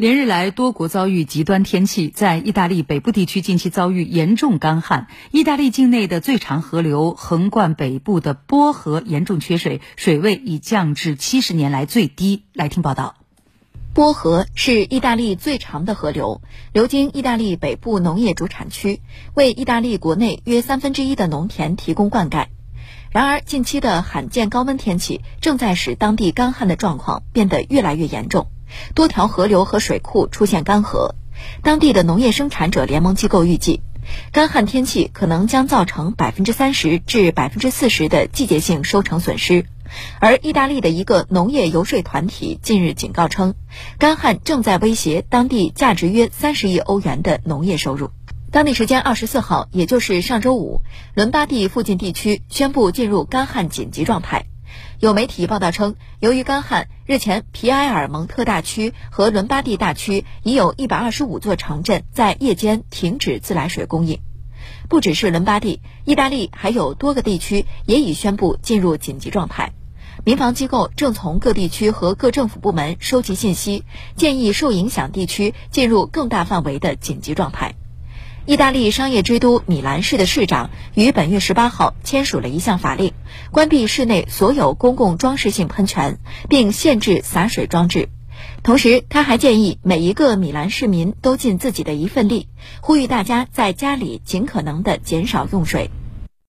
连日来，多国遭遇极端天气，在意大利北部地区近期遭遇严重干旱。意大利境内的最长河流横贯北部的波河严重缺水，水位已降至七十年来最低。来听报道。波河是意大利最长的河流，流经意大利北部农业主产区，为意大利国内约三分之一的农田提供灌溉。然而，近期的罕见高温天气正在使当地干旱的状况变得越来越严重。多条河流和水库出现干涸，当地的农业生产者联盟机构预计，干旱天气可能将造成百分之三十至百分之四十的季节性收成损失。而意大利的一个农业游说团体近日警告称，干旱正在威胁当地价值约三十亿欧元的农业收入。当地时间二十四号，也就是上周五，伦巴第附近地区宣布进入干旱紧急状态。有媒体报道称，由于干旱，日前皮埃尔蒙特大区和伦巴第大区已有一百二十五座城镇在夜间停止自来水供应。不只是伦巴第，意大利还有多个地区也已宣布进入紧急状态。民防机构正从各地区和各政府部门收集信息，建议受影响地区进入更大范围的紧急状态。意大利商业之都米兰市的市长于本月十八号签署了一项法令，关闭市内所有公共装饰性喷泉，并限制洒水装置。同时，他还建议每一个米兰市民都尽自己的一份力，呼吁大家在家里尽可能的减少用水。